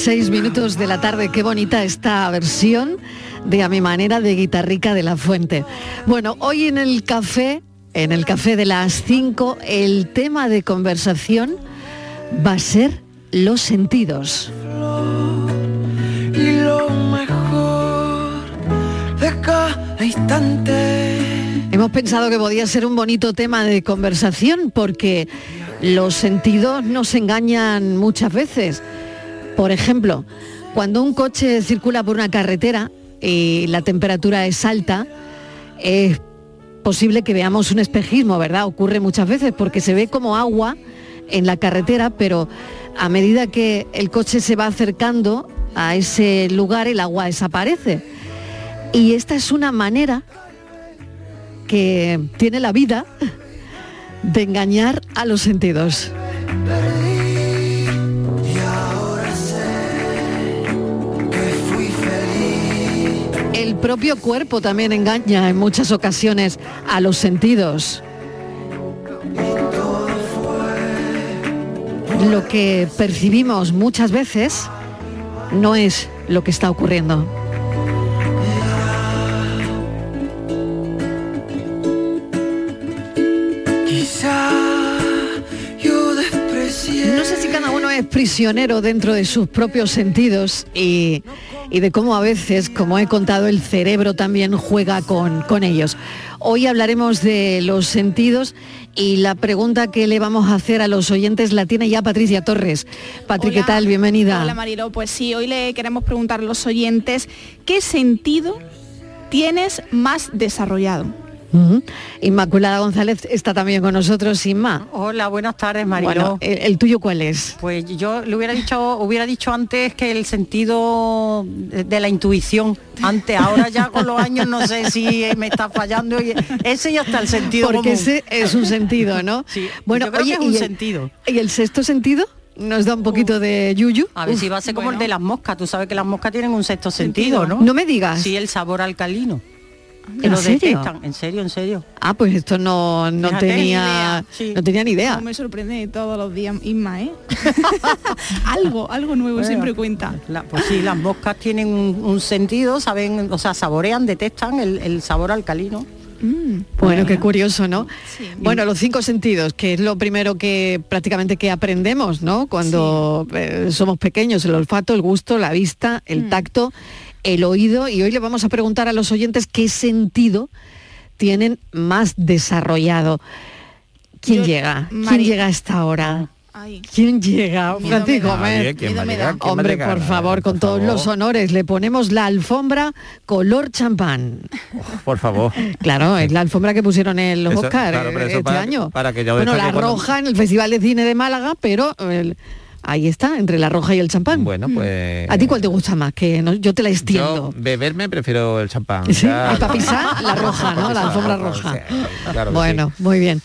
6 minutos de la tarde, qué bonita esta versión de A mi manera de guitarrica de la fuente. Bueno, hoy en el café, en el café de las 5, el tema de conversación va a ser los sentidos. y lo mejor de cada instante. Hemos pensado que podía ser un bonito tema de conversación porque los sentidos nos engañan muchas veces. Por ejemplo, cuando un coche circula por una carretera y la temperatura es alta, es posible que veamos un espejismo, ¿verdad? Ocurre muchas veces porque se ve como agua en la carretera, pero a medida que el coche se va acercando a ese lugar, el agua desaparece. Y esta es una manera que tiene la vida de engañar a los sentidos. El propio cuerpo también engaña en muchas ocasiones a los sentidos. Lo que percibimos muchas veces no es lo que está ocurriendo. Es prisionero dentro de sus propios sentidos y, y de cómo a veces, como he contado, el cerebro también juega con, con ellos. Hoy hablaremos de los sentidos y la pregunta que le vamos a hacer a los oyentes la tiene ya Patricia Torres. Patri, ¿qué tal? Bienvenida. Hola Marilo, pues sí, hoy le queremos preguntar a los oyentes qué sentido tienes más desarrollado. Inmaculada González está también con nosotros, Inma. Hola, buenas tardes, Mariló. Bueno, ¿el, el tuyo cuál es? Pues yo le hubiera dicho, hubiera dicho antes que el sentido de la intuición. Antes, ahora ya con los años no sé si me está fallando. y ese ya está el sentido Porque común. ese es un sentido, ¿no? Sí, bueno, yo creo oye, que es un ¿y el- sentido. ¿Y el sexto sentido? Nos da un poquito de yuyu. A ver Uf, si va a ser como bueno. el de las moscas. Tú sabes que las moscas tienen un sexto sentido, ¿no? No me digas. Sí, el sabor alcalino. Que ¿En lo serio? detectan. En serio, en serio. Ah, pues esto no, no Fíjate, tenía sí. no tenía ni idea. No me sorprende todos los días, Isma, ¿eh? algo, algo nuevo Bueno. siempre cuenta. La- pues sí, las moscas tienen un, un sentido, saben, o sea, saborean, detectan el, el sabor alcalino. Mm, Bueno, qué curioso, ¿no? Sí. Bueno, los cinco sentidos, que es lo primero que prácticamente que aprendemos, ¿no? Cuando eh, somos pequeños, el olfato, el gusto, la vista, el Mm. tacto, el oído. Y hoy le vamos a preguntar a los oyentes qué sentido tienen más desarrollado. ¿Quién Yo- llega? ¿Quién llega a esta hora? Ay, ¿Quién llega? Miedo Francisco ¿quién va a Miedo me llegar? da. ¿Quién va a Hombre, llegar? por favor, con Por todos favor. los honores, le ponemos la alfombra color champán. Por favor. Claro, es la alfombra que pusieron en los Eso, Oscar claro, pero eso este para- año. para que yo bueno, la cuando- roja en el Festival de Cine de Málaga, pero el- ahí está, entre la roja y el champán. Bueno, pues... ¿A ti cuál te gusta más? Que no- yo te la Yo extiendo. beberme prefiero el champán. Sí, para pisar, la roja, ¿no? La alfombra sí, roja. claro bueno, sí. muy bien.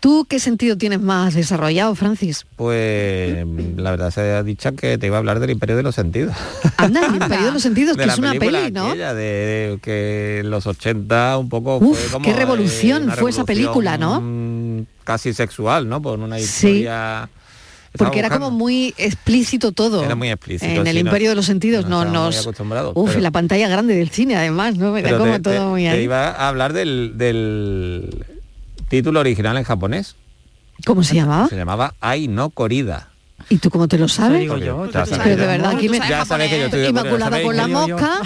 ¿Tú qué sentido tienes más desarrollado, Francis? Pues la verdad se ha dicho que te iba a hablar del Imperio de los Sentidos. Anda, el Imperio de los Sentidos, De que es una peli, ¿no? aquella de, de que en los 80 un poco Uf, fue como qué revolución una fue esa película, ¿no? revolución Casi sexual, ¿no? Por una historia... Porque era buscando. como muy explícito todo. Era muy explícito, En el sí, no- Imperio de los Sentidos no nos... Uf, pero- la pantalla grande del cine, además, ¿no? Era como te, todo te- muy te ahí. iba a hablar del, del título original en japonés. ¿Cómo se llamaba? Se llamaba Ai no Corrida. ¿Y tú cómo te lo sabes? digo yo. Pero de verdad, aquí me... Ya sabes que yo estoy de Inmaculada con la mosca,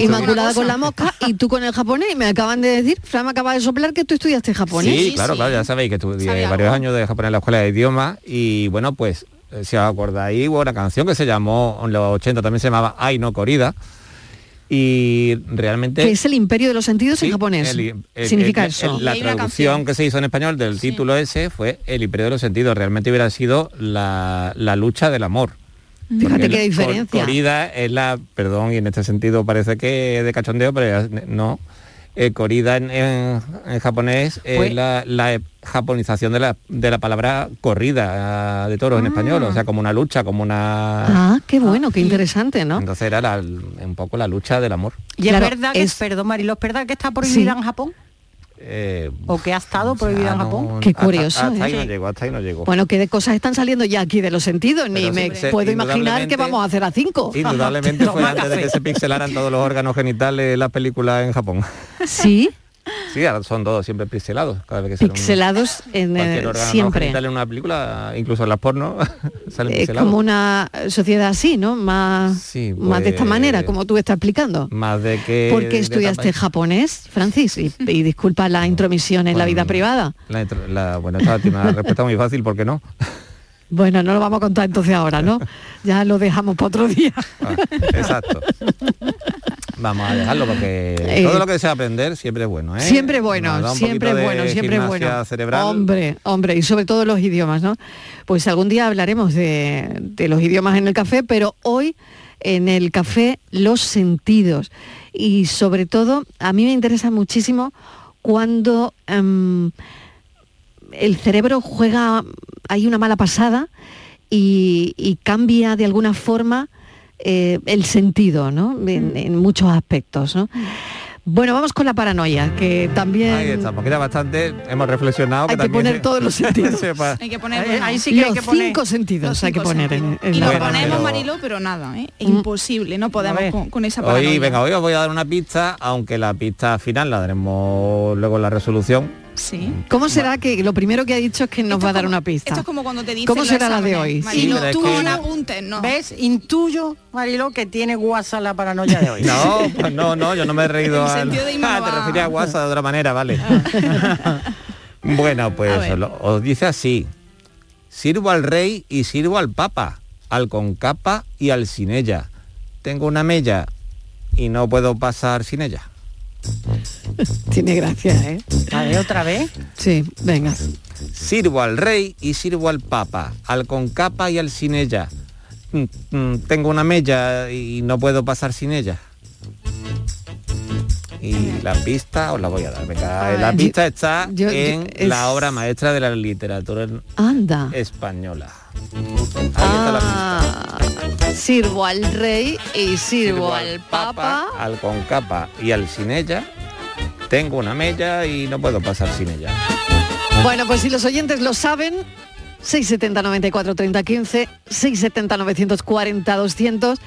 Inmaculada con la mosca y tú con el japonés y me acaban de decir, Fran me acaba de soplar que tú estudiaste japonés. Sí, Sí, claro, sí. claro, ya sabéis que estudié Sabía varios algo. años de japonés en la escuela de idiomas y bueno, pues eh, si os acordáis, hubo una canción que se llamó, en los 80 también se llamaba Ai no Corrida y realmente... Que es el imperio de los sentidos en japonés. el- el- Significa el- eso. el- la traducción canción. que se hizo en español del Sí. título ese fue El Imperio de los Sentidos. Realmente hubiera sido la, la lucha del amor. Fíjate Porque qué diferencia. Corrida es la, perdón, y en este sentido parece que es de cachondeo, pero ya- no. Eh, corrida en, en- en japonés es Pues- la, la japonización de la, de la palabra corrida ah, de toros en español, o sea, como una lucha, como una... Ah, qué bueno, qué interesante, ¿no? Entonces era la- un poco la lucha del amor. Y Claro, es verdad que, es- perdón Marilo, ¿es verdad que está prohibida Sí. en Japón? Eh, ¿O que ha estado prohibida en no, Japón? Qué curioso, Hasta, ahí ¿eh? no llegó, hasta ahí no llegó. Bueno, qué de cosas están saliendo ya aquí de los sentidos, ni Pero me se- puedo imaginar que vamos a hacer a cinco. Indudablemente fue antes de que se pixelaran todos los órganos genitales las películas en Japón. Sí, Sí, ahora son todos siempre pixelados. Cada vez que sale un- pixelados en, órgano siempre. en una película, incluso en las porno, salen pixelados. como una sociedad así, ¿no? Más, Sí, más de esta pues- manera, como tú estás explicando. Más de que... ¿Por de- qué de estudiaste japonés, Francis? Y, y disculpa la intromisión en la vida privada. La- bueno, esta tiene una respuesta muy fácil, ¿por qué no? Bueno, no lo vamos a contar entonces ahora, ¿no? Ya lo dejamos para otro día. Ah, exacto. Vamos a dejarlo porque Eh, todo lo que desea aprender siempre es bueno, ¿eh? Siempre bueno, da un siempre de bueno, siempre gimnasia bueno. cerebral. Hombre, hombre, y sobre todo los idiomas, ¿no? Pues algún día hablaremos de, de los idiomas en el café, pero hoy en el café los sentidos. Y sobre todo, a mí me interesa muchísimo cuando em, el cerebro juega, hay una mala pasada y, y cambia de alguna forma eh, el sentido, ¿no? En, en muchos aspectos, ¿no? Bueno, vamos con la paranoia, que también Ahí estamos, que ya bastante hemos reflexionado. hay que también poner todos los sentidos. Hay que poner Ahí- bueno, ahí sí que hay que poner- cinco sentidos los hay que poner en, sentidos. en y la lo Bueno, ponemos, pero- Marilo, pero nada, ¿eh? Mm. imposible, no podemos con, con esa paranoia. Hoy, venga, hoy os voy a dar una pista, aunque la pista final la daremos luego en la resolución. Sí. ¿Cómo será que lo primero que ha dicho es que nos Esto va a dar como- una pista? Esto es como cuando te dicen ¿Cómo será la de hoy? Marilo, Sí, tú que- no apuntes, no. ¿Ves? Intuyo, Marilo, que tiene guasa la paranoia de hoy. No, pues no, no, yo no me he reído El al... sentido de Ima Ah, te refería a WhatsApp de otra manera, vale. bueno, A pues lo- os dice así. Sirvo al rey y sirvo al papa, al con capa y al sin ella. Tengo una mella y no puedo pasar sin ella. Tiene gracia, ¿eh? A ver, otra vez. Sí, venga. Sirvo al rey y sirvo al papa, al con capa y al sin ella. Mm, mm, Tengo una mella y no puedo pasar sin ella. Y la pista os la voy a dar. venga. A ver. la pista está Yo- yo- en es- la obra maestra de la literatura Anda. española. Ahí está la pista. Ah, sirvo al rey y sirvo al papa. al con capa y al sin ella. Tengo una mella y no puedo pasar sin ella. Bueno, pues si los oyentes lo saben, 670 94 30 15, 670 940 200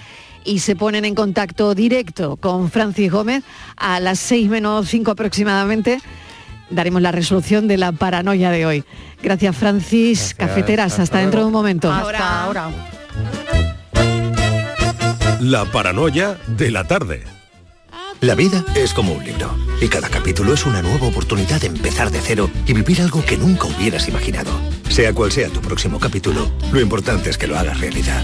y se ponen en contacto directo con Francis Gómez a las 6 menos 5 aproximadamente. Daremos la resolución de la paranoia de hoy. Gracias, Francis. Gracias. Cafeteras, hasta, Hasta dentro de un momento. Hasta ahora. La paranoia de la tarde. La vida es como un libro y cada capítulo es una nueva oportunidad de empezar de cero y vivir algo que nunca hubieras imaginado. Sea cual sea tu próximo capítulo, lo importante es que lo hagas realidad.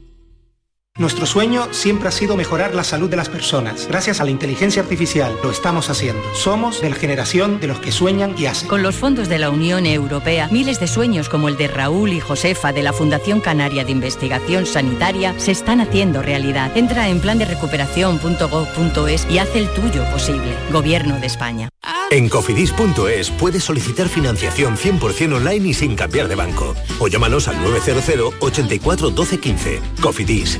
Nuestro sueño siempre ha sido mejorar la salud de las personas. Gracias a la inteligencia artificial lo estamos haciendo. Somos de la generación de los que sueñan y hacen. Con los fondos de la Unión Europea, miles de sueños como el de Raúl y Josefa de la Fundación Canaria de Investigación Sanitaria se están haciendo realidad. Entra en plan de recuperación.gov.es y haz el tuyo posible. Gobierno de España. En cofidis.es puedes solicitar financiación 100% online y sin cambiar de banco. O llámanos al 900 84 12 15. Cofidis,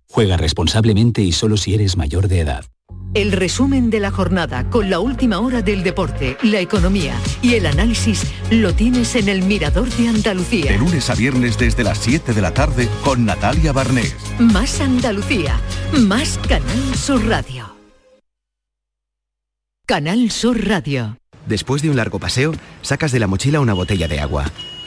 Juega responsablemente y solo si eres mayor de edad. El resumen de la jornada con la última hora del deporte, la economía y el análisis lo tienes en el Mirador de Andalucía. De lunes a viernes desde las 7 de la tarde con Natalia Barnés. Más Andalucía, más Canal Sur Radio. Canal Sur Radio. Después de un largo paseo, sacas de la mochila una botella de agua.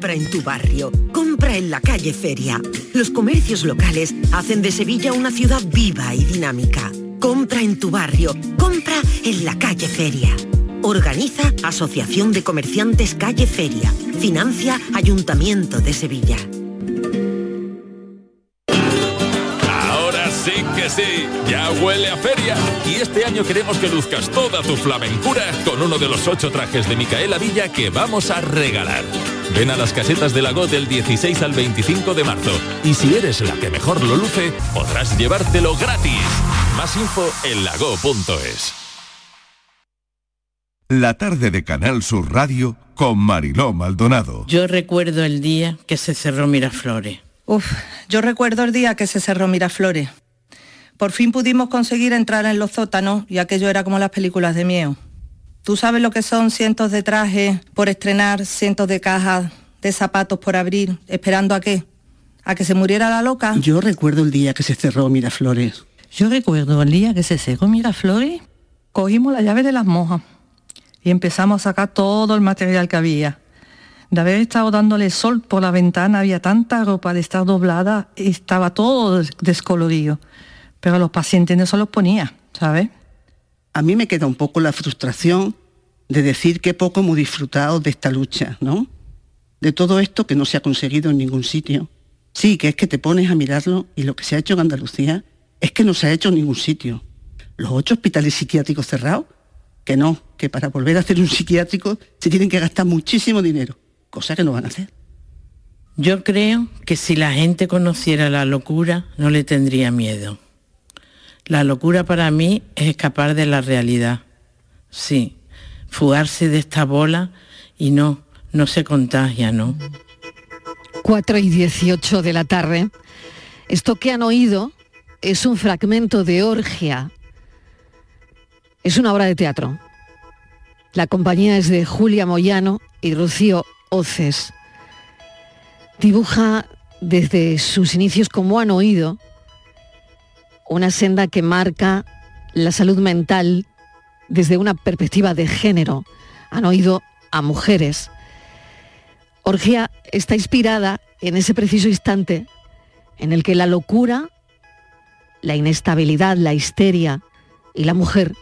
Compra en tu barrio, compra en la calle Feria. Los comercios locales hacen de Sevilla una ciudad viva y dinámica. Compra en tu barrio, compra en la calle Feria. Organiza Asociación de Comerciantes Calle Feria. Financia Ayuntamiento de Sevilla. Ahora sí que sí, ya huele a feria. Y este año queremos que luzcas toda tu flamencura con uno de los ocho trajes de Micaela Villa que vamos a regalar. Ven a las casetas de Lago del 16 al 25 de marzo. Y si eres la que mejor lo luce, podrás llevártelo gratis. Más info en lago.es. La tarde de Canal Sur Radio con Mariló Maldonado. Yo recuerdo el día que se cerró Miraflores. Uf, yo recuerdo el día que se cerró Miraflores. Por fin pudimos conseguir entrar en los sótanos y aquello era como las películas de miedo. Tú sabes lo que son cientos de trajes por estrenar, cientos de cajas de zapatos por abrir, esperando a qué? ¿A que se muriera la loca? Yo recuerdo el día que se cerró Miraflores. Yo recuerdo el día que se cerró Miraflores, cogimos la llave de las monjas y empezamos a sacar todo el material que había. De haber estado dándole sol por la ventana, había tanta ropa de estar doblada, y estaba todo descolorido. Pero a los pacientes no se los ponía, ¿sabes? A mí me queda un poco la frustración de decir que poco hemos disfrutado de esta lucha, ¿no? De todo esto que no se ha conseguido en ningún sitio. Sí, que es que te pones a mirarlo y lo que se ha hecho en Andalucía es que no se ha hecho en ningún sitio. Los ocho hospitales psiquiátricos cerrados, que no, que para volver a hacer un psiquiátrico se tienen que gastar muchísimo dinero, cosa que no van a hacer. Yo creo que si la gente conociera la locura, no le tendría miedo. La locura para mí es escapar de la realidad. Sí, fugarse de esta bola y no, no se contagia, ¿no? 4 y 18 de la tarde. Esto que han oído es un fragmento de Orgia. Es una obra de teatro. La compañía es de Julia Moyano y Rocío Oces. Dibuja desde sus inicios, como han oído, una senda que marca la salud mental desde una perspectiva de género. Han oído a mujeres. Orgía está inspirada en ese preciso instante en el que la locura, la inestabilidad, la histeria y la mujer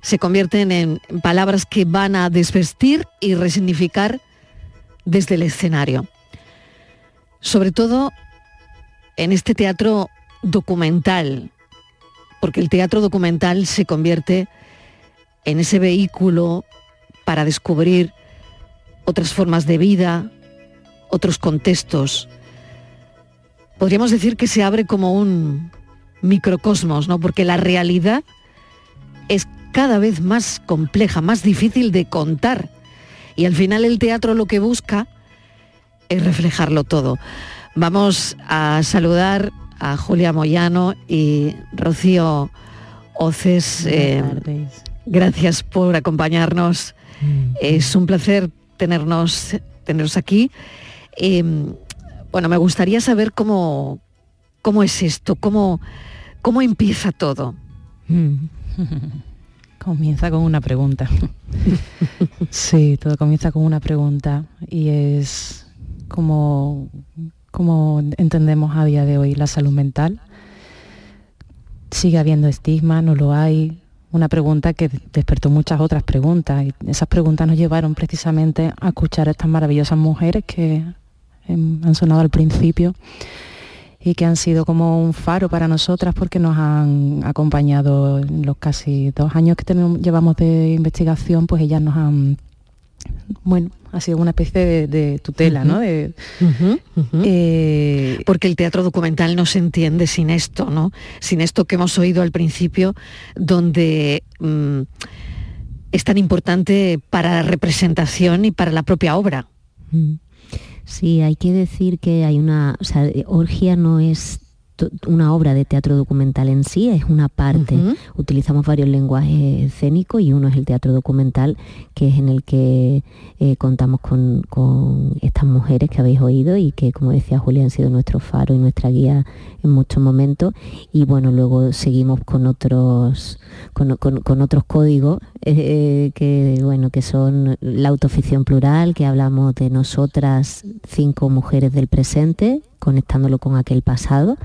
se convierten en palabras que van a desvestir y resignificar desde el escenario. Sobre todo en este teatro documental, porque el teatro documental se convierte en ese vehículo para descubrir otras formas de vida, otros contextos. Podríamos decir que se abre como un microcosmos, ¿no? Porque la realidad es cada vez más compleja, más difícil de contar. Y al final el teatro lo que busca es reflejarlo todo. Vamos a saludar a Julia Moyano y Rocío Oces. Eh, gracias por acompañarnos. Mm. Es un placer tenernos, tenernos aquí. Eh, bueno, me gustaría saber cómo, cómo es esto, cómo, cómo empieza todo. Mm. Comienza con una pregunta. sí, todo comienza con una pregunta y es como, como entendemos a día de hoy la salud mental. Sigue habiendo estigma, no lo hay. Una pregunta que despertó muchas otras preguntas y esas preguntas nos llevaron precisamente a escuchar a estas maravillosas mujeres que em, han sonado al principio y que han sido como un faro para nosotras porque nos han acompañado en los casi dos años que llevamos de investigación, pues ellas nos han, bueno, ha sido una especie de, de tutela, ¿no? De, Eh, Porque el teatro documental no se entiende sin esto, ¿no? Sin esto que hemos oído al principio, donde mm, es tan importante para la representación y para la propia obra. Mm. Sí, hay que decir que hay una, o sea, Orgia no es una obra de teatro documental en sí, es una parte. Utilizamos varios lenguajes escénicos y uno es el teatro documental, que es en el que eh, contamos con, con estas mujeres que habéis oído y que, como decía Julia, han sido nuestro faro y nuestra guía en muchos momentos. Y bueno, luego seguimos con otros, con, con- con otros códigos eh, que, bueno, que son la autoficción plural, que hablamos de nosotras, cinco mujeres del presente, conectándolo con aquel pasado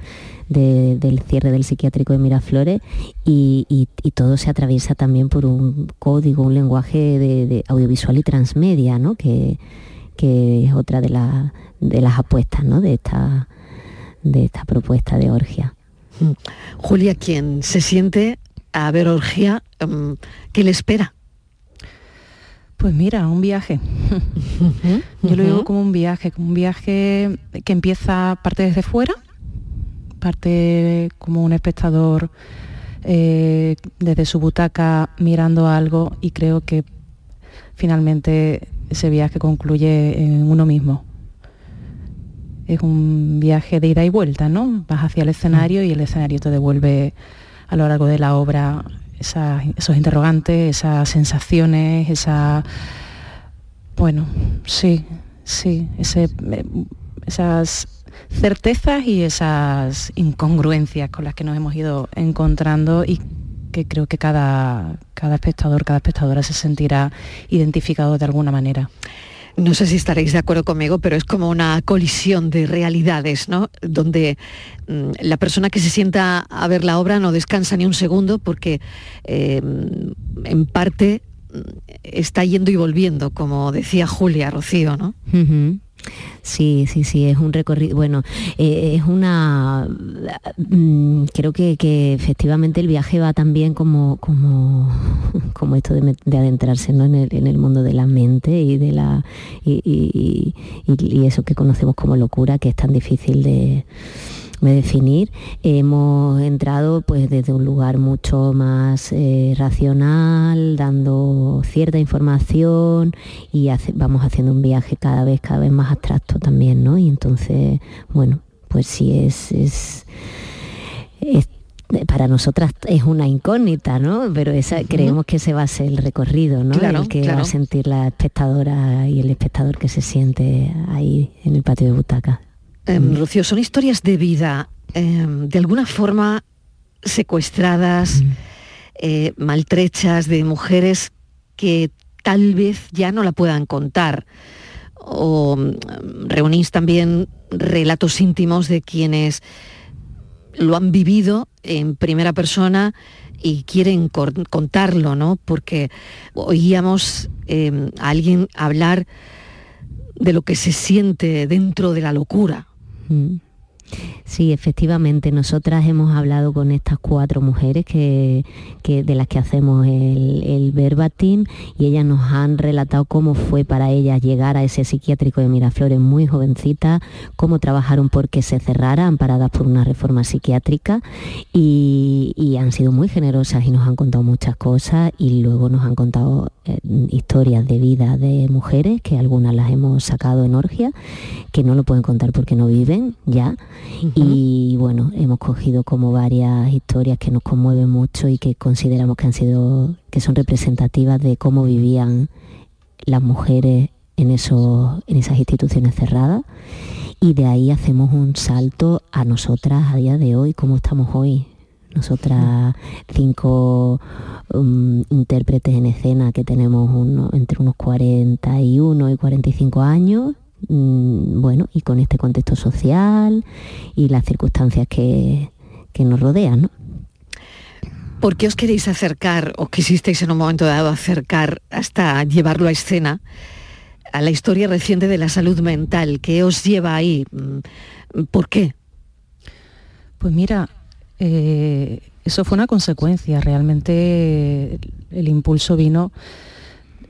de- del cierre del psiquiátrico de Miraflores y, todo se atraviesa también por un código, un lenguaje de, audiovisual y transmedia, ¿no? que, que es otra de, la- de las apuestas ¿no? de, esta, de esta propuesta de Orgia. Mm. Julia, quien se siente a ver orgía, mm, ¿qué le espera? Pues mira, un viaje. Yo lo digo como un viaje, como un viaje que empieza parte desde fuera, parte como un espectador eh, desde su butaca mirando algo y creo que finalmente ese viaje concluye en uno mismo. Es un viaje de ida y vuelta, ¿no? Vas hacia el escenario y el escenario te devuelve a lo largo de la obra esos interrogantes, esas sensaciones, esa... Bueno, sí, sí, ese, eh, esas certezas y esas incongruencias con las que nos hemos ido encontrando y que creo que cada, cada espectador, cada espectadora se sentirá identificado de alguna manera. No sé si estaréis de acuerdo conmigo, pero es como una colisión de realidades, ¿no? Donde mm, la persona que se sienta a ver la obra no descansa ni un segundo porque eh, en parte mm, está yendo y volviendo, como decía Julia Rocío, ¿no? Sí, sí, sí, es un recorrido, bueno, eh, es una, mm, creo que, que efectivamente el viaje va también como, como, como esto de, adentrarse ¿no? en, el, en el mundo de la mente y de la y, y- y- y eso que conocemos como locura, que es tan difícil de, de definir. Hemos entrado pues desde un lugar mucho más eh, racional, dando cierta información y hace- vamos haciendo un viaje cada vez, cada vez más abstracto también, ¿no? Y entonces, bueno, pues sí es, es, es- para nosotras es una incógnita, ¿no? Pero esa, creemos que ese va a ser el recorrido, ¿no? Claro, el que va a sentir la espectadora y el espectador que se siente ahí en el patio de butacas. Em, Rocío, son historias de vida, em, de alguna forma secuestradas, eh, maltrechas, de mujeres que tal vez ya no la puedan contar o mm, reunís también relatos íntimos de quienes lo han vivido en primera persona y quieren contarlo, ¿no? Porque oíamos em, a alguien hablar de lo que se siente dentro de la locura. Mm. Sí, efectivamente, nosotras hemos hablado con estas cuatro mujeres que, de las que hacemos el, el verbatim y ellas nos han relatado cómo fue para ellas llegar a ese psiquiátrico de Miraflores muy jovencita, cómo trabajaron porque se cerrara, amparadas por una reforma psiquiátrica y, han sido muy generosas y nos han contado muchas cosas y luego nos han contado eh, historias de vida de mujeres, que algunas las hemos sacado en Orgia, que no lo pueden contar porque no viven ya y bueno, hemos cogido como varias historias que nos conmueven mucho y que consideramos que han sido, que son representativas de cómo vivían las mujeres en, esos, en esas instituciones cerradas. Y de ahí hacemos un salto a nosotras a día de hoy, cómo estamos hoy. Nosotras cinco um, intérpretes en escena que tenemos uno, entre unos 41 y 45 años, Mm, bueno, y con este contexto social y las circunstancias que, nos rodean. ¿no? ¿Por qué os queréis acercar o quisisteis en un momento dado acercar hasta llevarlo a escena a la historia reciente de la salud mental? ¿Qué os lleva ahí? Mm, ¿Por qué? Pues mira, eh, eso fue una consecuencia. Realmente el impulso vino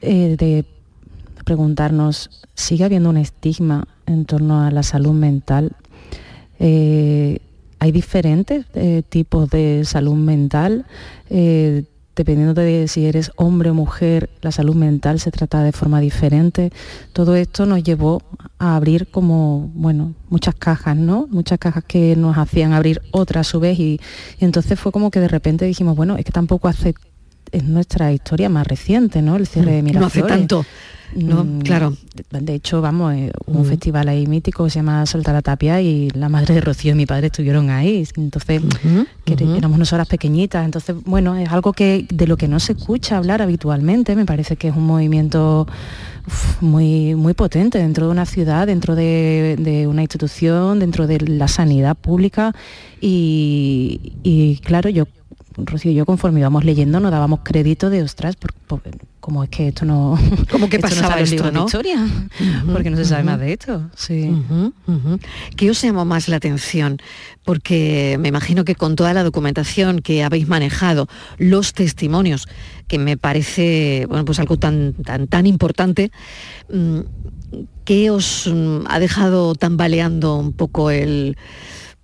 eh, de preguntarnos, ¿sigue habiendo un estigma en torno a la salud mental? Eh, ¿Hay diferentes eh, tipos de salud mental? Eh, dependiendo de si eres hombre o mujer, la salud mental se trata de forma diferente. Todo esto nos llevó a abrir como, bueno, muchas cajas, ¿no? Muchas cajas que nos hacían abrir otras a su vez y, entonces fue como que de repente dijimos, bueno, es que tampoco hace es nuestra historia más reciente, ¿no? El cierre de Miraflores. No hace tanto. ¿no? Mm, claro. De hecho, vamos, eh, un mm. festival ahí mítico que se llama Salta la Tapia y la madre de Rocío y mi padre estuvieron ahí. Entonces, éramos unas horas pequeñitas. Entonces, bueno, es algo que de lo que no se escucha hablar habitualmente. Me parece que es un movimiento muy, muy potente dentro de una ciudad, dentro de, una institución, dentro de la sanidad pública. Y, y claro, yo Rocío y yo conforme íbamos leyendo nos dábamos crédito de ostras, por, como es que esto no... ¿Cómo que pasaba esto, no? historia? porque no se sabe más de esto. Sí. ¿Qué os llamó más la atención? Porque me imagino que con toda la documentación que habéis manejado, los testimonios, que me parece bueno, pues algo tan, tan, tan importante, mm, ¿qué os mm, ha dejado tambaleando un poco el,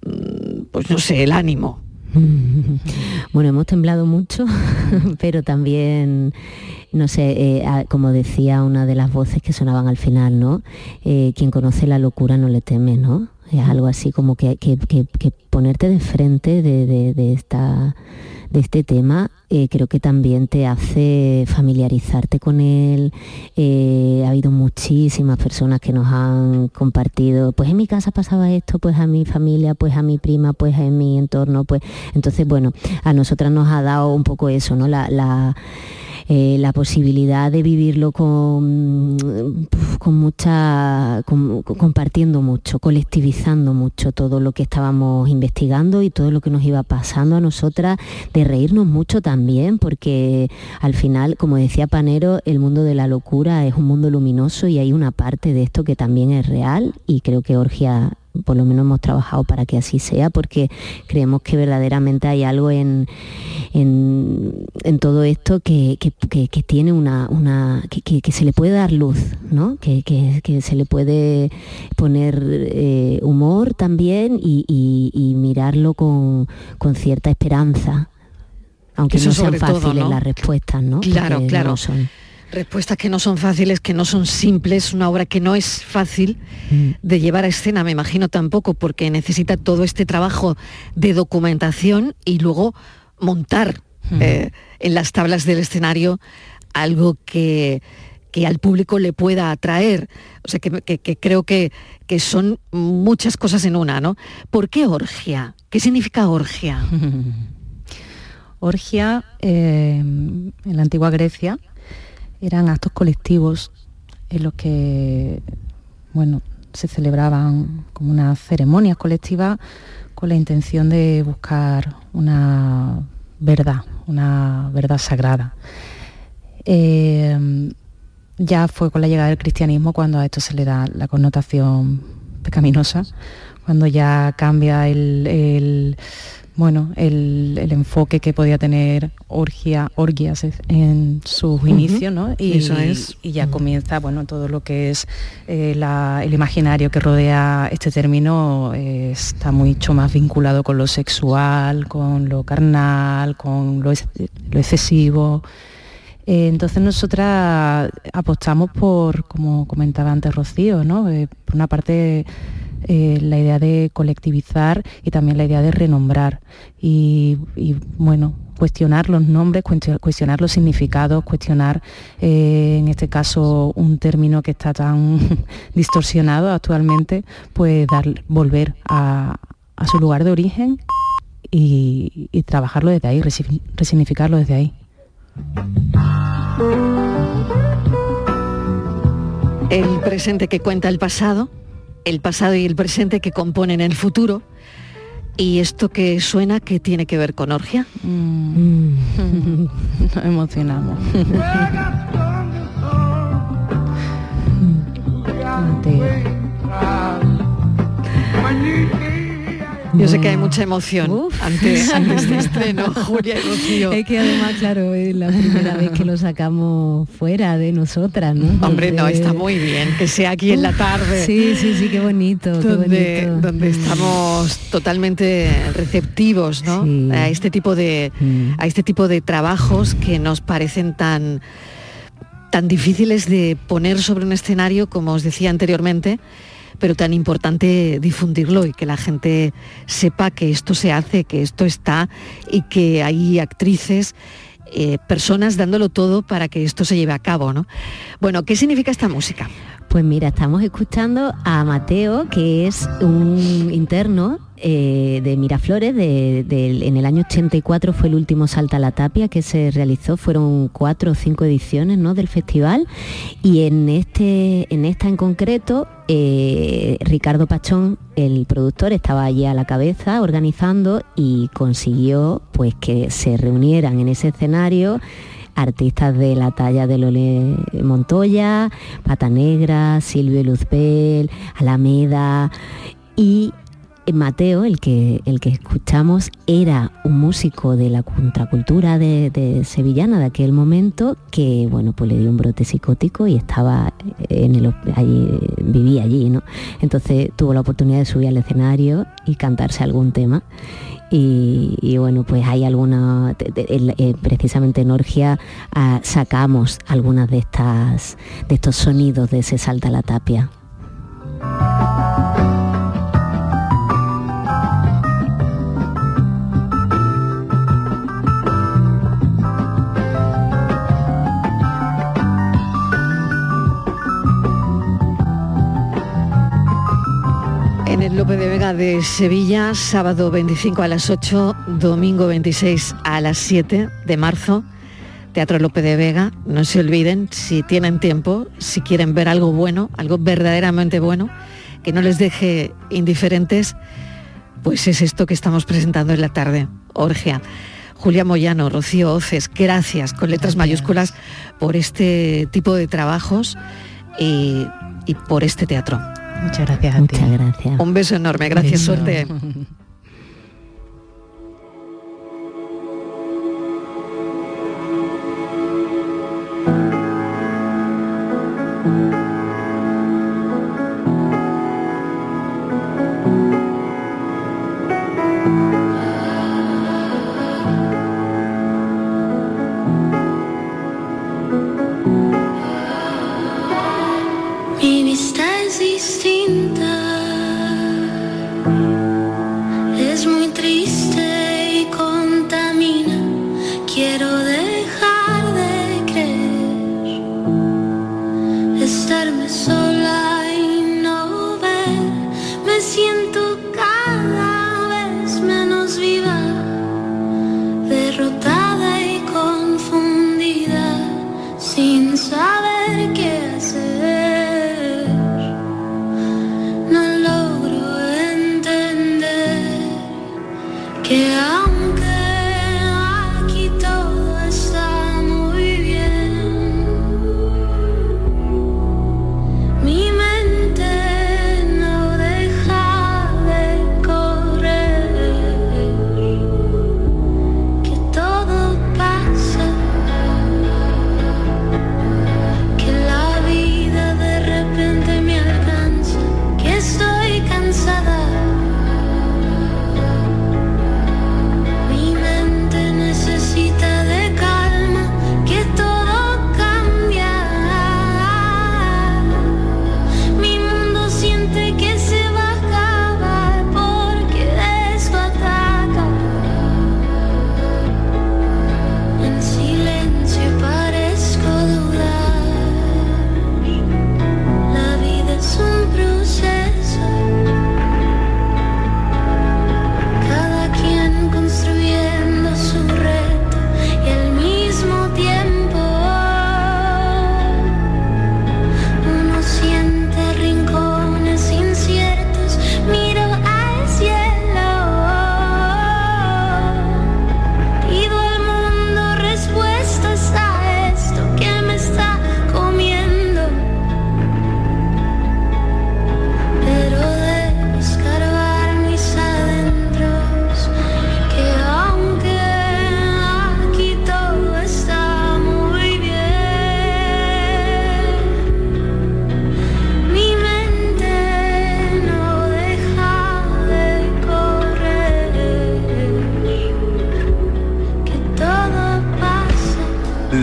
mm, pues no sé, el ánimo? Bueno, hemos temblado mucho, pero también, no sé, eh, como decía una de las voces que sonaban al final, ¿no? Eh, quien conoce la locura no le teme, ¿no? Es algo así como que, que, ponerte de frente de esta de este tema, eh, creo que también te hace familiarizarte con él. Eh, ha habido muchísimas personas que nos han compartido, pues en mi casa pasaba esto, pues a mi familia, pues a mi prima, pues en mi entorno, pues entonces bueno, a nosotras nos ha dado un poco eso, ¿no? la eh, la posibilidad de vivirlo con, con mucha, compartiendo mucho, colectivizando mucho todo lo que estábamos investigando y todo lo que nos iba pasando a nosotras, de reírnos mucho también, porque al final, como decía Panero, el mundo de la locura es un mundo luminoso y hay una parte de esto que también es real y creo que Orgia por lo menos hemos trabajado para que así sea, porque creemos que verdaderamente hay algo en, en, todo esto que, tiene una, una que, se le puede dar luz, ¿no? que, se le puede poner eh, humor también y, mirarlo con, cierta esperanza, aunque no sean fáciles las respuestas, ¿no? Claro, claro. son respuestas que no son fáciles, que no son simples, una obra que no es fácil mm. de llevar a escena, me imagino tampoco, porque necesita todo este trabajo de documentación y luego montar mm. eh, en las tablas del escenario algo que, que al público le pueda atraer. O sea, que, creo que, que, son muchas cosas en una, ¿no? ¿Por qué orgia? ¿Qué significa orgia? orgia, eh, en la antigua Grecia, eran actos colectivos en los que bueno, se celebraban como unas ceremonias colectivas con la intención de buscar una verdad, una verdad sagrada. Eh, ya fue con la llegada del cristianismo cuando a esto se le da la connotación pecaminosa, cuando ya cambia el, bueno, el, enfoque que podía tener orgia, orgias en sus inicios, ¿no? Y, Eso es. y ya comienza, bueno, todo lo que es eh, el imaginario que rodea este término eh, está mucho más vinculado con lo sexual, con lo carnal, con lo, lo excesivo. Eh, entonces nosotras apostamos por, como comentaba antes Rocío, ¿no? por una parte eh, la idea de colectivizar y también la idea de renombrar y, bueno, cuestionar los nombres, cuestionar los significados, cuestionar eh, en este caso un término que está tan distorsionado actualmente, pues dar, volver a, su lugar de origen y, trabajarlo desde ahí, resignificarlo desde ahí. El presente que cuenta el pasado el pasado y el presente que componen el futuro. ¿Y esto que suena que tiene que ver con orgia? Mm. Nos emocionamos. Yo sé que hay mucha emoción antes, de estreno, Julia y Rocío. Es que además, claro, es la primera vez que lo sacamos fuera de nosotras, ¿no? Hombre, no, está muy bien que sea aquí en la tarde. Sí, sí, sí, qué bonito, donde, Donde estamos totalmente receptivos, ¿no? A este tipo de mm. a este tipo de trabajos que nos parecen tan tan difíciles de poner sobre un escenario, como os decía anteriormente, pero tan importante difundirlo y que la gente sepa que esto se hace, que esto está y que hay actrices eh, personas dándolo todo para que esto se lleve a cabo. ¿no? Bueno, ¿qué significa esta música? Pues mira, estamos escuchando a Mateo, que es un interno eh, de Miraflores, en el año 84 fue el último Salta a la Tapia que se realizó, fueron cuatro o cinco ediciones ¿no? del festival y en, este, en esta en concreto eh, Ricardo Pachón, el productor, estaba allí a la cabeza organizando y consiguió pues que se reunieran en ese escenario artistas de la talla de Lole Montoya, Pata Negra, Silvio Luzbel, Alameda y Mateo, el que, el que escuchamos, era un músico de la contracultura de, sevillana de aquel momento que, bueno, pues le dio un brote psicótico y estaba en el, allí, vivía allí, ¿no? Entonces tuvo la oportunidad de subir al escenario y cantarse algún tema y, bueno, pues hay alguna, eh, precisamente en Orgia ah, sacamos algunas de estas, de estos sonidos de ese salta la tapia. López de Vega de Sevilla, sábado 25 a las 8, domingo 26 a las 7 de marzo. Teatro López de Vega, no se olviden, si tienen tiempo, si quieren ver algo bueno, algo verdaderamente bueno, que no les deje indiferentes, pues es esto que estamos presentando en la tarde, Orgia. Julia Moyano, Rocío Oces, gracias con letras mayúsculas por este tipo de trabajos y, y por este teatro. Muchas gracias a Muchas gracias. Un beso enorme, gracias, suerte.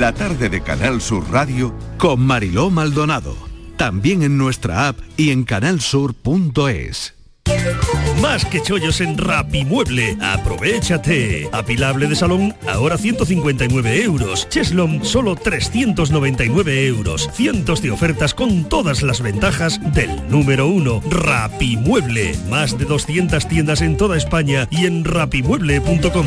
La tarde de Canal Sur Radio con Mariló Maldonado. También en nuestra app y en canalsur.es. Más que chollos en Rapimueble. Aprovechate. Apilable de salón, ahora 159 euros. Cheslom, solo 399 euros. Cientos de ofertas con todas las ventajas del número uno. Rapimueble. Más de 200 tiendas en toda España y en rapimueble.com.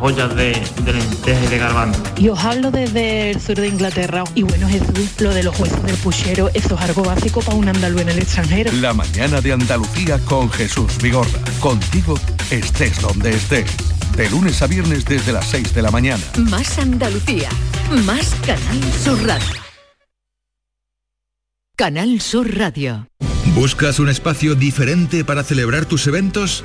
ollas de, de lentejas y de garbanzo. Y os hablo desde el sur de Inglaterra. Y bueno, Jesús, lo de los huesos del puchero, eso es algo básico para un andaluz en el extranjero. La mañana de Andalucía con Jesús Vigorra. Contigo estés donde estés. De lunes a viernes desde las 6 de la mañana. Más Andalucía, más Canal Sur Radio. Canal Sur Radio. ¿Buscas un espacio diferente para celebrar tus eventos?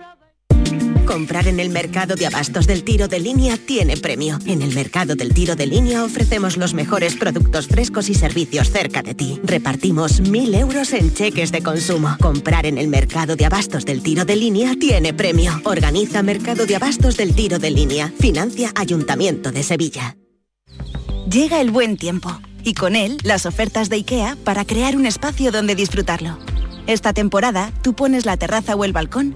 Comprar en el mercado de abastos del tiro de línea tiene premio. En el mercado del tiro de línea ofrecemos los mejores productos frescos y servicios cerca de ti. Repartimos mil euros en cheques de consumo. Comprar en el mercado de abastos del tiro de línea tiene premio. Organiza Mercado de Abastos del Tiro de Línea. Financia Ayuntamiento de Sevilla. Llega el buen tiempo y con él las ofertas de IKEA para crear un espacio donde disfrutarlo. Esta temporada tú pones la terraza o el balcón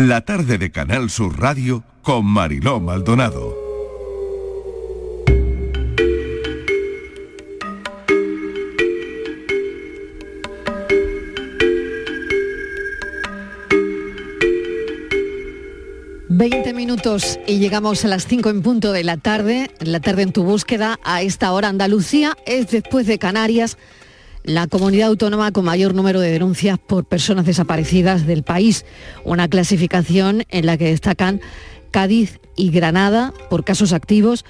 La tarde de Canal Sur Radio con Mariló Maldonado. 20 minutos y llegamos a las 5 en punto de la tarde, la tarde en tu búsqueda. A esta hora Andalucía es después de Canarias la comunidad autónoma con mayor número de denuncias por personas desaparecidas del país. Una clasificación en la que destacan Cádiz y Granada por casos activos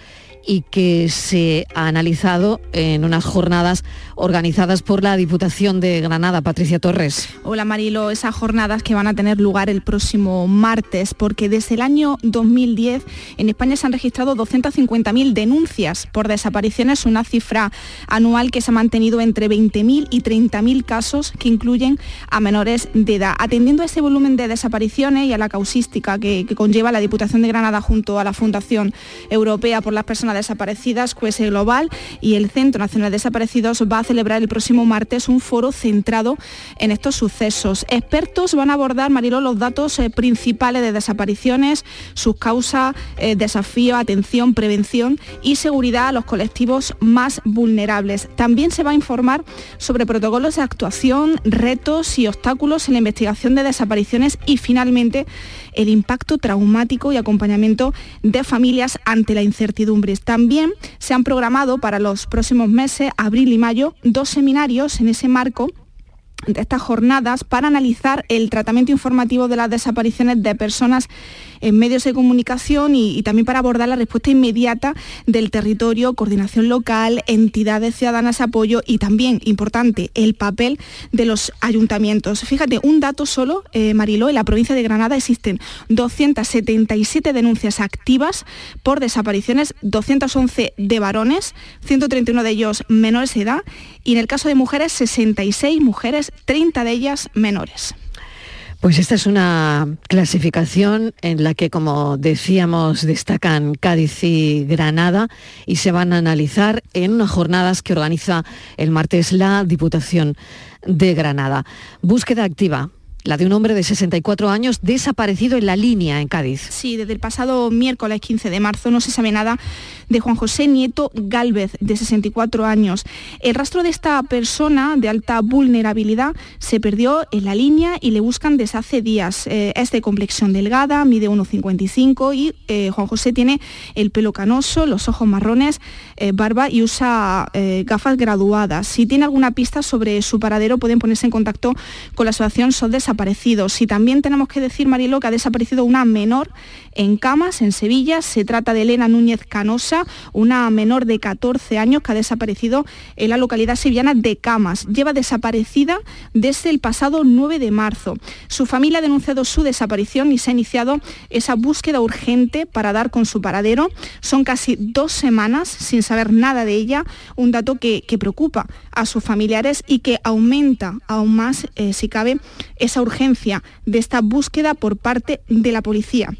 y que se ha analizado en unas jornadas organizadas por la Diputación de Granada. Patricia Torres. Hola Marilo, esas jornadas que van a tener lugar el próximo martes, porque desde el año 2010 en España se han registrado 250.000 denuncias por desapariciones, una cifra anual que se ha mantenido entre 20.000 y 30.000 casos que incluyen a menores de edad. Atendiendo a ese volumen de desapariciones y a la causística que, que conlleva la Diputación de Granada junto a la Fundación Europea por las Personas Desaparecidas, QS Global y el Centro Nacional de Desaparecidos va a celebrar el próximo martes un foro centrado en estos sucesos. Expertos van a abordar, Marilo, los datos eh, principales de desapariciones, sus causas, eh, desafíos, atención, prevención y seguridad a los colectivos más vulnerables. También se va a informar sobre protocolos de actuación, retos y obstáculos en la investigación de desapariciones y finalmente el impacto traumático y acompañamiento de familias ante la incertidumbre. También se han programado para los próximos meses, abril y mayo, dos seminarios en ese marco de estas jornadas para analizar el tratamiento informativo de las desapariciones de personas en medios de comunicación y, también para abordar la respuesta inmediata del territorio, coordinación local, entidades ciudadanas apoyo y también, importante, el papel de los ayuntamientos. Fíjate, un dato solo, eh, Mariló, en la provincia de Granada existen 277 denuncias activas por desapariciones, 211 de varones, 131 de ellos menores de edad y en el caso de mujeres 66 mujeres, 30 de ellas menores. Pues esta es una clasificación en la que, como decíamos, destacan Cádiz y Granada y se van a analizar en unas jornadas que organiza el martes la Diputación de Granada. Búsqueda activa la de un hombre de 64 años desaparecido en la línea en Cádiz. Sí, desde el pasado miércoles 15 de marzo no se sabe nada de Juan José Nieto Gálvez, de 64 años. El rastro de esta persona de alta vulnerabilidad se perdió en la línea y le buscan desde hace días. Eh, es de complexión delgada, mide 1,55 y eh, Juan José tiene el pelo canoso, los ojos marrones, eh, barba y usa gafas graduadas. Si tiene alguna pista sobre su paradero pueden ponerse en contacto con la asociación SODES desaparecidos. Y también tenemos que decir, Marilo, que ha desaparecido una menor en Camas, en Sevilla. Se trata de Elena Núñez Canosa, una menor de 14 años que ha desaparecido en la localidad sevillana de Camas. Lleva desaparecida desde el pasado 9 de marzo. Su familia ha denunciado su desaparición y se ha iniciado esa búsqueda urgente para dar con su paradero. Son casi dos semanas sin saber nada de ella, un dato que, preocupa a sus familiares y que aumenta aún más, eh, si cabe, esa urgencia de esta búsqueda por parte de la policía.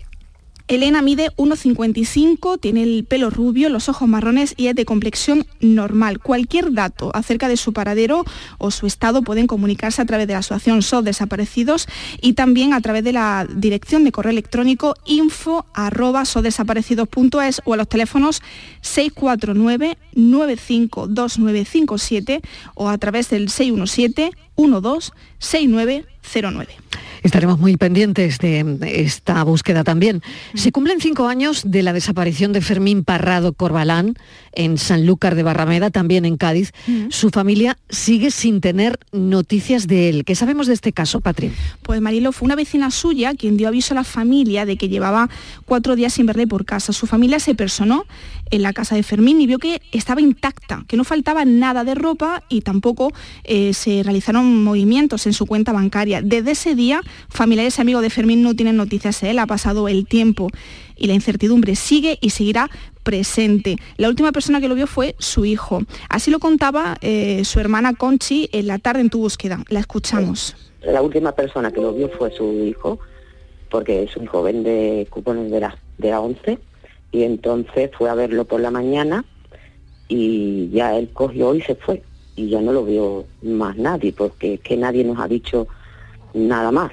Elena mide 1,55, tiene el pelo rubio, los ojos marrones y es de complexión normal. Cualquier dato acerca de su paradero o su estado pueden comunicarse a través de la asociación SOS Desaparecidos y también a través de la dirección de correo electrónico info o a los teléfonos 649 952957 o a través del 617 126909. Estaremos muy pendientes de esta búsqueda también. Se cumplen cinco años de la desaparición de Fermín Parrado Corbalán en Sanlúcar de Barrameda, también en Cádiz. Su familia sigue sin tener noticias de él. ¿Qué sabemos de este caso, Patri? Pues Marilo fue una vecina suya quien dio aviso a la familia de que llevaba cuatro días sin verle por casa. Su familia se personó en la casa de Fermín y vio que estaba intacta, que no faltaba nada de ropa y tampoco eh, se realizaron movimientos en su cuenta bancaria. Desde ese día, familiares y amigos de Fermín no tienen noticias de él, ha pasado el tiempo y la incertidumbre sigue y seguirá presente. La última persona que lo vio fue su hijo. Así lo contaba eh, su hermana Conchi en la tarde en tu búsqueda. La escuchamos. La última persona que lo vio fue su hijo, porque su hijo vende cupones de la, de la 11, y entonces fue a verlo por la mañana y ya él cogió y se fue. Y ya no lo vio más nadie, porque es que nadie nos ha dicho nada más.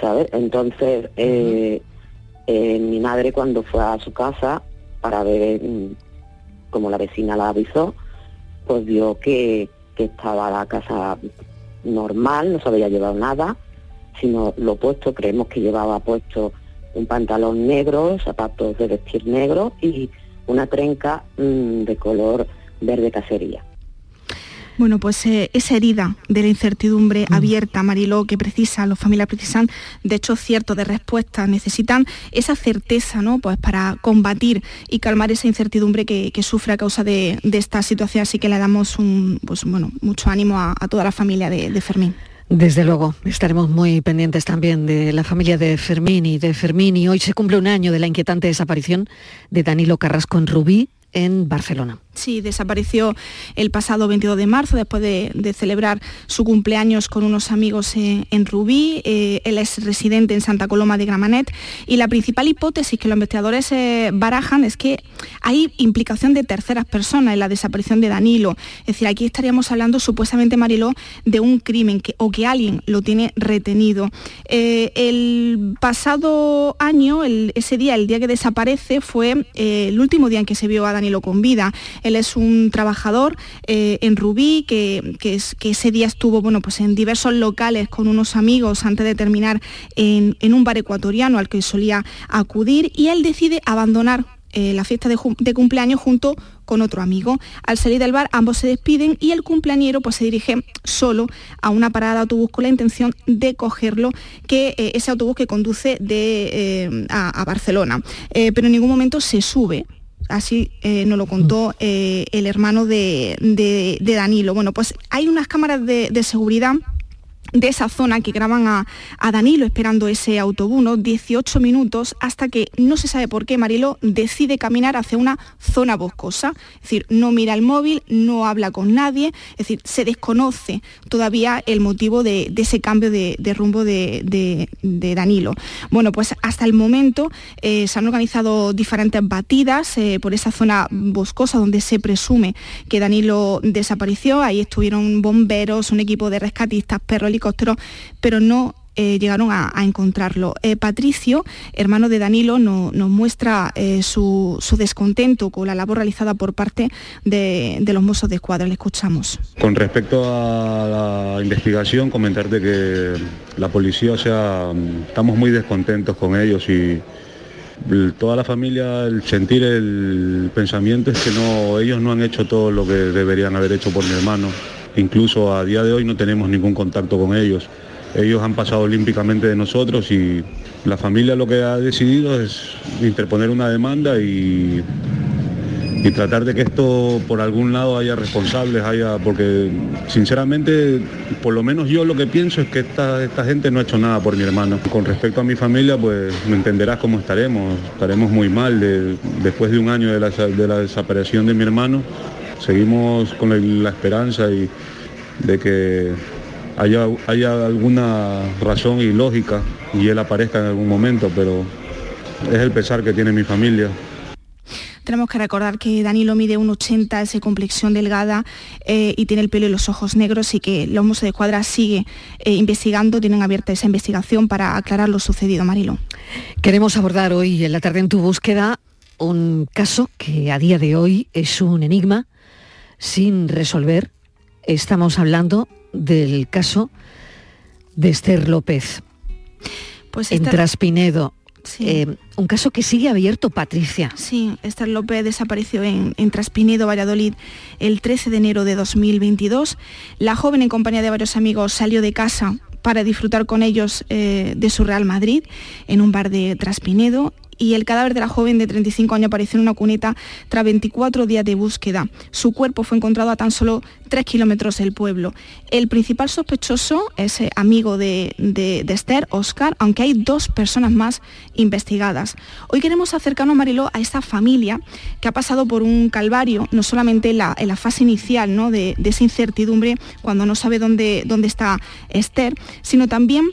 ¿Sabes? Entonces, eh, eh, mi madre cuando fue a su casa para ver, mm, como la vecina la avisó, pues vio que, que estaba la casa normal, no se había llevado nada, sino lo opuesto, creemos que llevaba puesto un pantalón negro, zapatos de vestir negro y una trenca mm, de color verde cacería. Bueno, pues eh, esa herida de la incertidumbre abierta, Mariló, que precisa, los familias precisan de hecho cierto de respuestas, necesitan esa certeza, ¿no? Pues para combatir y calmar esa incertidumbre que, sufre a causa de, esta situación. Así que le damos un, pues, bueno, mucho ánimo a, toda la familia de, de Fermín. Desde luego, estaremos muy pendientes también de la familia de Fermín y de Fermín. Y hoy se cumple un año de la inquietante desaparición de Danilo Carrasco en Rubí, en Barcelona. Sí, desapareció el pasado 22 de marzo después de, celebrar su cumpleaños con unos amigos en, Rubí. Eh, él es residente en Santa Coloma de Gramanet y la principal hipótesis que los investigadores eh, barajan es que hay implicación de terceras personas en la desaparición de Danilo. Es decir, aquí estaríamos hablando supuestamente, Mariló, de un crimen o que alguien lo tiene retenido. Eh, el pasado año, ese día, el día que desaparece, fue el último día en que se vio a Danilo con vida. Él es un trabajador eh, en Rubí que, ese día estuvo bueno, pues en diversos locales con unos amigos antes de terminar en, un bar ecuatoriano al que solía acudir y él decide abandonar eh, la fiesta de, cumpleaños junto con otro amigo. Al salir del bar ambos se despiden y el cumpleañero pues, se dirige solo a una parada de autobús con la intención de cogerlo, que eh, ese autobús que conduce de, a, Barcelona. pero en ningún momento se sube así eh, nos lo contó eh, el hermano de, Danilo. Bueno, pues hay unas cámaras de, de seguridad de esa zona que graban a, Danilo esperando ese autobús, 18 minutos, hasta que no se sabe por qué Marilo decide caminar hacia una zona boscosa. Es decir, no mira el móvil, no habla con nadie, es decir, se desconoce todavía el motivo de, ese cambio de, rumbo de, Danilo. Bueno, pues hasta el momento eh, se han organizado diferentes batidas eh, por esa zona boscosa donde se presume que Danilo desapareció. Ahí estuvieron bomberos, un equipo de rescatistas, perros pero no eh, llegaron a, encontrarlo. Eh, Patricio, hermano de Danilo, nos muestra eh, su, descontento con la labor realizada por parte de, los mozos de escuadra. Le escuchamos. Con respecto a la investigación, comentarte que la policía, o sea, estamos muy descontentos con ellos y toda la familia, el sentir, el pensamiento es que no, ellos no han hecho todo lo que deberían haber hecho por mi hermano Incluso a día de hoy no tenemos ningún contacto con ellos. Ellos han pasado olímpicamente de nosotros y la familia lo que ha decidido es interponer una demanda y, y tratar de que esto por algún lado haya responsables, haya, porque sinceramente, por lo menos yo lo que pienso es que esta, esta gente no ha hecho nada por mi hermano. Con respecto a mi familia, pues me entenderás cómo estaremos, estaremos muy mal después de un año de la, de la desaparición de mi hermano seguimos con la esperanza y de que haya, haya alguna razón y lógica y él aparezca en algún momento, pero es el pesar que tiene mi familia. Tenemos que recordar que Danilo mide un 80, es de complexión delgada eh, y tiene el pelo y los ojos negros y que los Mossos de Escuadra sigue eh, investigando, tienen abierta esa investigación para aclarar lo sucedido, Marilo. Queremos abordar hoy en la tarde en tu búsqueda un caso que a día de hoy es un enigma sin resolver. Estamos hablando del caso de Esther López. Pues en Traspinedo. Eh, un caso que sigue abierto, Patricia. Sí, Esther López desapareció en, Traspinedo, Valladolid, el 13 de enero de 2022. La joven, en compañía de varios amigos, salió de casa para disfrutar con ellos eh, de su Real Madrid en un bar de Traspinedo y el cadáver de la joven de 35 años apareció en una cuneta tras 24 días de búsqueda. Su cuerpo fue encontrado a tan solo 3 kilómetros del pueblo. El principal sospechoso es eh, amigo de, Esther, Oscar, aunque hay dos personas más investigadas. Hoy queremos acercarnos, Mariló, a esta familia que ha pasado por un calvario, no solamente en la, fase inicial ¿no? de, esa incertidumbre cuando no sabe dónde, dónde está Esther, sino también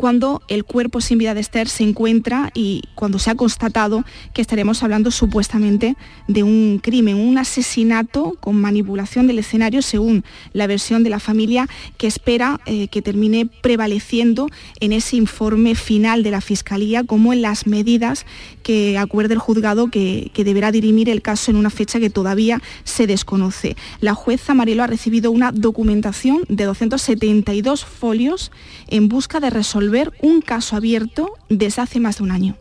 cuando el cuerpo sin vida de Esther se encuentra y cuando se ha constatado que estaremos hablando supuestamente de un crimen, un asesinato con manipulación del escenario según la versión de la familia que espera eh, que termine prevaleciendo en ese informe final de la Fiscalía como en las medidas que acuerde el juzgado que, deberá dirimir el caso en una fecha que todavía se desconoce. La jueza Marielo ha recibido una documentación de 272 folios en busca de resolver ver un caso abierto desde hace más de un año.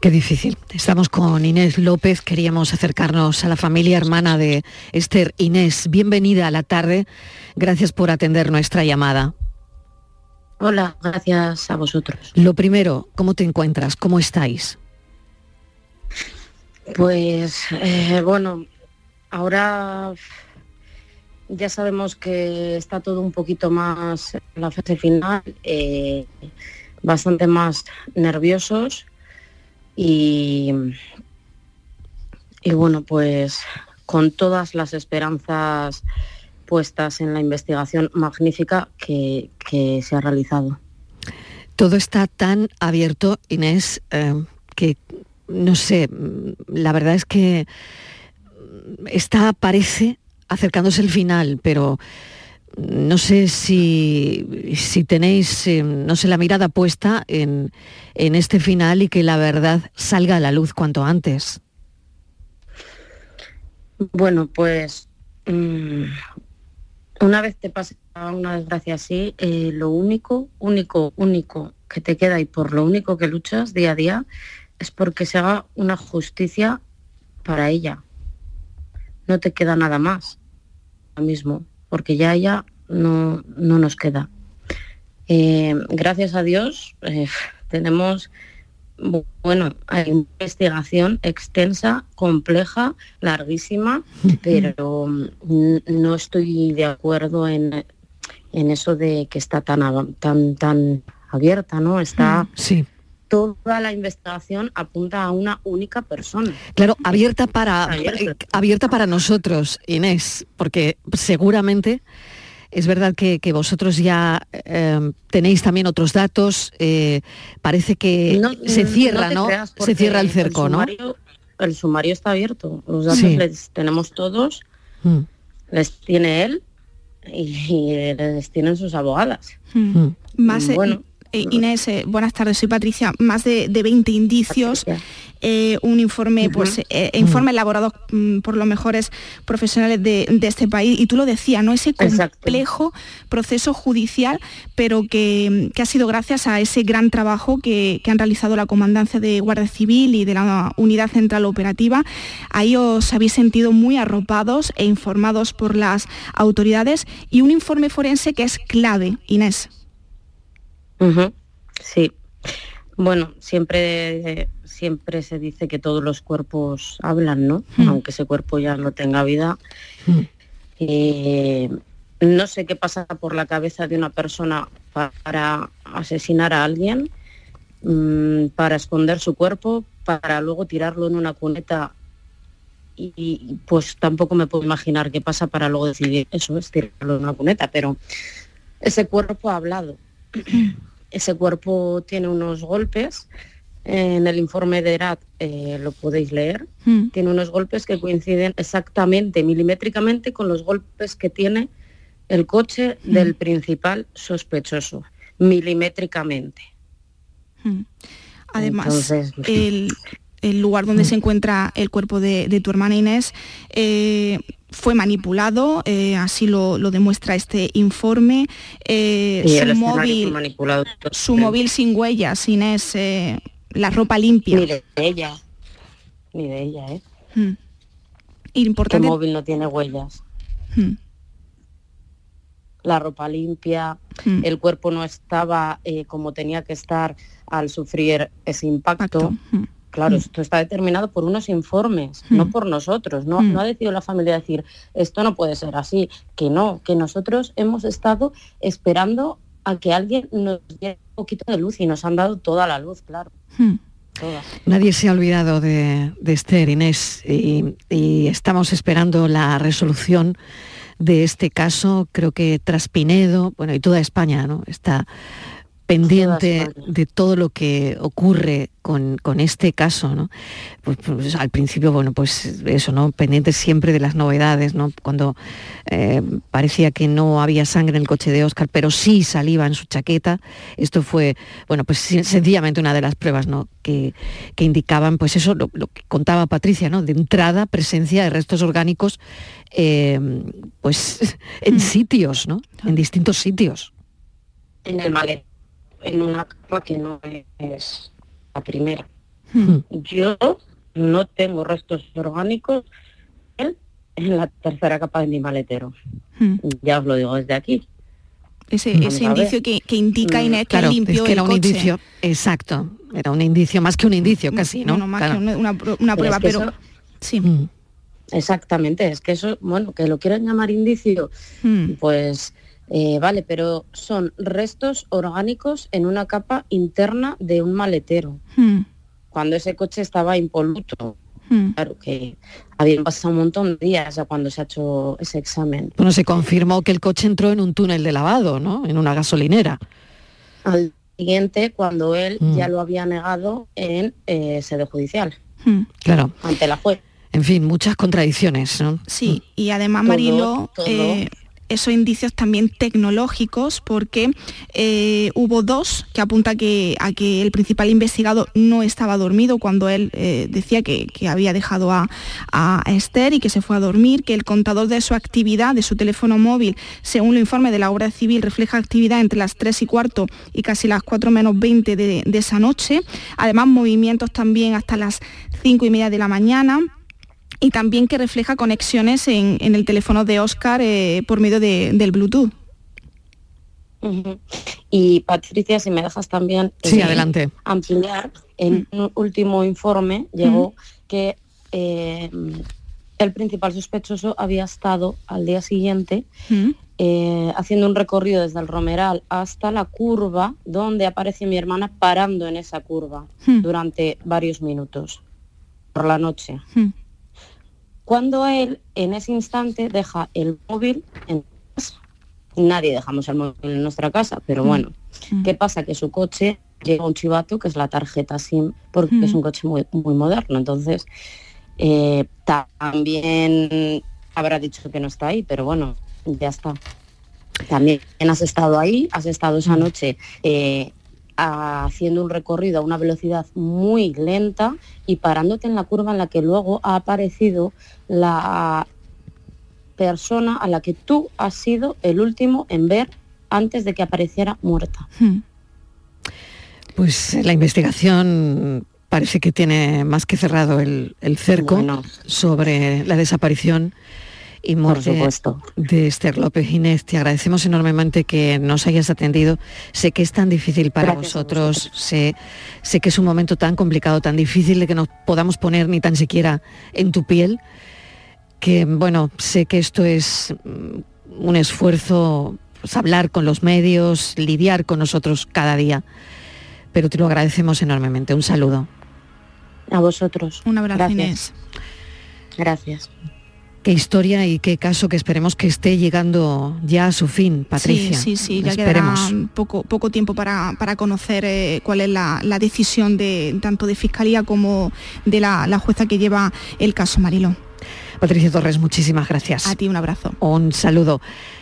Qué difícil. Estamos con Inés López. Queríamos acercarnos a la familia hermana de Esther. Inés, bienvenida a la tarde. Gracias por atender nuestra llamada. Hola, gracias a vosotros. Lo primero, ¿cómo te encuentras? ¿Cómo estáis? Pues eh, bueno, ahora ya sabemos que está todo un poquito más en la fase final, eh, bastante más nerviosos y, y bueno, pues con todas las esperanzas puestas en la investigación magnífica que, se ha realizado. Todo está tan abierto, Inés, eh, que no sé, la verdad es que está, parece acercándose el final, pero no sé si, si tenéis, eh, no sé, la mirada puesta en, este final y que la verdad salga a la luz cuanto antes. Bueno, pues mm, una vez te pasa una desgracia así, eh, lo único, único, único que te queda y por lo único que luchas día a día es porque se haga una justicia para ella. No te queda nada más mismo, porque ya ya no, no nos queda. Eh, gracias a Dios eh, tenemos bueno, hay investigación extensa, compleja, larguísima, pero no estoy de acuerdo en, en eso de que está tan, tan, tan abierta, ¿no? Está sí toda la investigación apunta a una única persona. Claro, abierta para, abierta. para nosotros, Inés, porque seguramente es verdad que, vosotros ya eh, tenéis también otros datos, eh, parece que se cierra, ¿no? se cierra el cerco, ¿no? El sumario está abierto, los datos les tenemos todos, mm. les tiene él y, les tienen sus abogadas. Mm. Más, bueno, eh, Inés, eh, buenas tardes, soy Patricia. Más de, 20 indicios, eh, un informe, pues, informe elaborado mm, por los mejores profesionales de, este país. Y tú lo decías, ¿no? Ese complejo proceso judicial, pero que, ha sido gracias a ese gran trabajo que, han realizado la Comandancia de Guardia Civil y de la Unidad Central Operativa. Ahí os habéis sentido muy arropados e informados por las autoridades y un informe forense que es clave, Inés. Sí. Bueno, siempre, siempre se dice que todos los cuerpos hablan, ¿no? Hmm. Aunque ese cuerpo ya no tenga vida. Hmm. Eh, no sé qué pasa por la cabeza de una persona para asesinar a alguien, mm, para esconder su cuerpo, para luego tirarlo en una cuneta y, pues tampoco me puedo imaginar qué pasa para luego decidir eso es tirarlo en una cuneta, pero ese cuerpo ha hablado. Ese cuerpo tiene unos golpes, en el informe de ERAT eh, lo podéis leer, hmm. tiene unos golpes que coinciden exactamente, milimétricamente, con los golpes que tiene el coche hmm. del principal sospechoso, milimétricamente. Hmm. Además, el, lugar donde se encuentra el cuerpo de, tu hermana Inés eh, fue manipulado, eh, así lo, demuestra este informe. Eh, su móvil, su móvil sin huellas, Inés, eh, la ropa limpia. Ni de ella, ni de ella, ¿eh? Hmm. Importante... El móvil no tiene huellas. Hmm. La ropa limpia, hmm. el cuerpo no estaba como tenía que estar al sufrir ese impacto. Claro, Mm. esto está determinado por unos informes, no Mm. por nosotros. No, Mm. no ha decidido la familia decir, esto no puede ser así, que no, que nosotros hemos estado esperando a que alguien nos diera un poquito de luz y nos han dado toda la luz, claro. Toda. Nadie se ha olvidado de, de Esther, Inés, y, y estamos esperando la resolución de este caso. Creo que tras Pinedo, bueno, y toda España, ¿no? Está pendiente de todo lo que ocurre con, con este caso, ¿no? Pues, pues, al principio, bueno, pues eso, ¿no? Pendiente siempre de las novedades, ¿no? Cuando eh, parecía que no había sangre en el coche de Oscar, pero sí saliva en su chaqueta. Esto fue, bueno, pues sen- sencillamente una de las pruebas, ¿no? Que, que indicaban, pues eso, lo, lo que contaba Patricia, ¿no? De entrada, presencia de restos orgánicos, eh, pues en sitios, ¿no? En distintos sitios. En el maletero, en una cama que no es la primera. Hmm. Yo no tengo restos orgánicos él en la tercera capa de mi maletero. Hmm. Ya os lo digo desde aquí. Ese, indicio que, que indica Mm, Inés que Claro, limpió es que el era un coche. indicio, exacto, era un indicio, más que un indicio casi, ¿no? Bueno, más Claro. que una, una Pero prueba, es que pero eso- sí. Mm. Exactamente, es que eso, bueno, que lo quieran llamar indicio, Hmm. pues eh, vale, pero son restos orgánicos en una capa interna de un maletero, Hmm. cuando ese coche estaba impoluto. Hmm. Claro que habían pasado un montón de días ya cuando se ha hecho ese examen. Bueno, se confirmó que el coche entró en un túnel de lavado, ¿no? En una gasolinera. Al siguiente, cuando él Mm. ya lo había negado en eh, sede judicial, Hmm. Claro. ante la juez. En fin, muchas contradicciones, ¿no? Sí, y además, Todo, Marilo, todo. eh, esos indicios también tecnológicos, porque eh, hubo dos que apunta que, a que el principal investigado no estaba dormido cuando él eh, decía que, que había dejado a, a Esther y que se fue a dormir, que el contador de su actividad, de su teléfono móvil, según el informe de la obra civil, refleja actividad entre las 3 y cuarto y casi las 4 menos 20 de, de esa noche. Además, movimientos también hasta las 5 y media de la mañana y también que refleja conexiones en, en el teléfono de Oscar eh, por medio de- del Bluetooth. Y Patricia, si me dejas también Sí, eh, adelante. ampliar, en un último informe llegó que eh, el principal sospechoso había estado al día siguiente eh, haciendo un recorrido desde el Romeral hasta la curva donde aparece mi hermana parando en esa curva Hmm. durante varios minutos por la noche. Cuando él en ese instante deja el móvil en casa. Nadie dejamos el móvil en nuestra casa, pero Mm. bueno, ¿qué pasa? Que su coche lleva un chivato que es la tarjeta SIM porque Mm. es un coche muy, muy moderno. Entonces, eh, también habrá dicho que no está ahí, pero bueno, ya está. También has estado ahí, has estado esa noche eh, haciendo un recorrido a una velocidad muy lenta y parándote en la curva en la que luego ha aparecido la persona a la que tú has sido el último en ver antes de que apareciera muerta. Hmm. Pues eh, la investigación parece que tiene más que cerrado el, el cerco Bueno. sobre la desaparición y muerte supuesto. de Esther López Inés. Te agradecemos enormemente que nos hayas atendido. Sé que es tan difícil para Gracias vosotros, sé, sé que es un momento tan complicado, tan difícil de que nos podamos poner ni tan siquiera en tu piel, que bueno, sé que esto es mm, un esfuerzo, pues, hablar con los medios, lidiar con nosotros cada día, pero te lo agradecemos enormemente. Un saludo. A vosotros. Un abrazo, Gracias. Inés. Gracias. Qué historia y qué caso que esperemos que esté llegando ya a su fin, Patricia. Sí, sí, sí, ya Esperemos. quedará poco, poco tiempo para, para conocer eh, cuál es la, la decisión de tanto de Fiscalía como de la, la jueza que lleva el caso Marilo. Patricia Torres, muchísimas gracias. A ti un abrazo. Un saludo.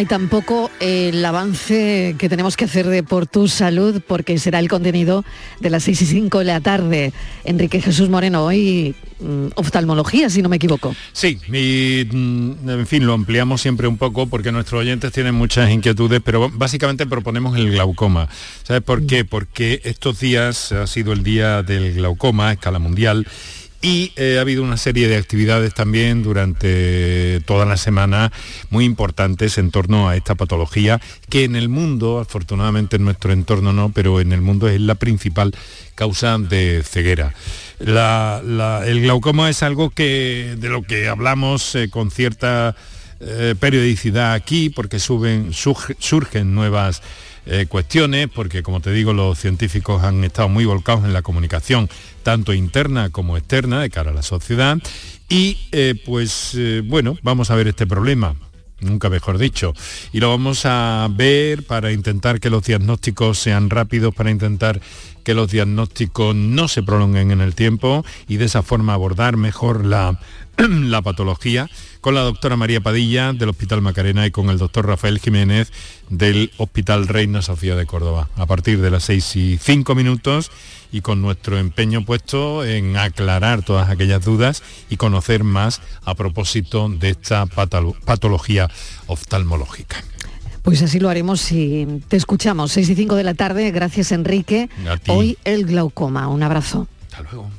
y tampoco el avance que tenemos que hacer de por tu salud, porque será el contenido de las 6 y 5 de la tarde. Enrique Jesús Moreno, hoy mm, oftalmología, si no me equivoco. Sí, y mm, en fin, lo ampliamos siempre un poco porque nuestros oyentes tienen muchas inquietudes, pero básicamente proponemos el glaucoma. ¿Sabes por qué? Porque estos días ha sido el día del glaucoma a escala mundial y eh, ha habido una serie de actividades también durante toda la semana muy importantes en torno a esta patología que en el mundo, afortunadamente en nuestro entorno no, pero en el mundo es la principal causa de ceguera. el glaucoma es algo que, de lo que hablamos eh, con cierta eh, periodicidad aquí porque surgen nuevas cuestiones, porque como te digo, los científicos han estado muy volcados en la comunicación, tanto interna como externa, de cara a la sociedad. Y eh, pues eh, bueno, vamos a ver este problema nunca mejor dicho. Y lo vamos a ver para intentar que los diagnósticos sean rápidos, para intentar que los diagnósticos no se prolonguen en el tiempo y de esa forma abordar mejor la, la patología con la doctora María Padilla del Hospital Macarena y con el doctor Rafael Jiménez del Hospital Reina Sofía de Córdoba. A partir de las 6 y 5 minutos y con nuestro empeño puesto en aclarar todas aquellas dudas y conocer más a propósito de esta patología oftalmológica. Pues así lo haremos si te escuchamos. 6 y 5 de la tarde. Gracias Enrique. Hoy el glaucoma. Un abrazo. Hasta luego.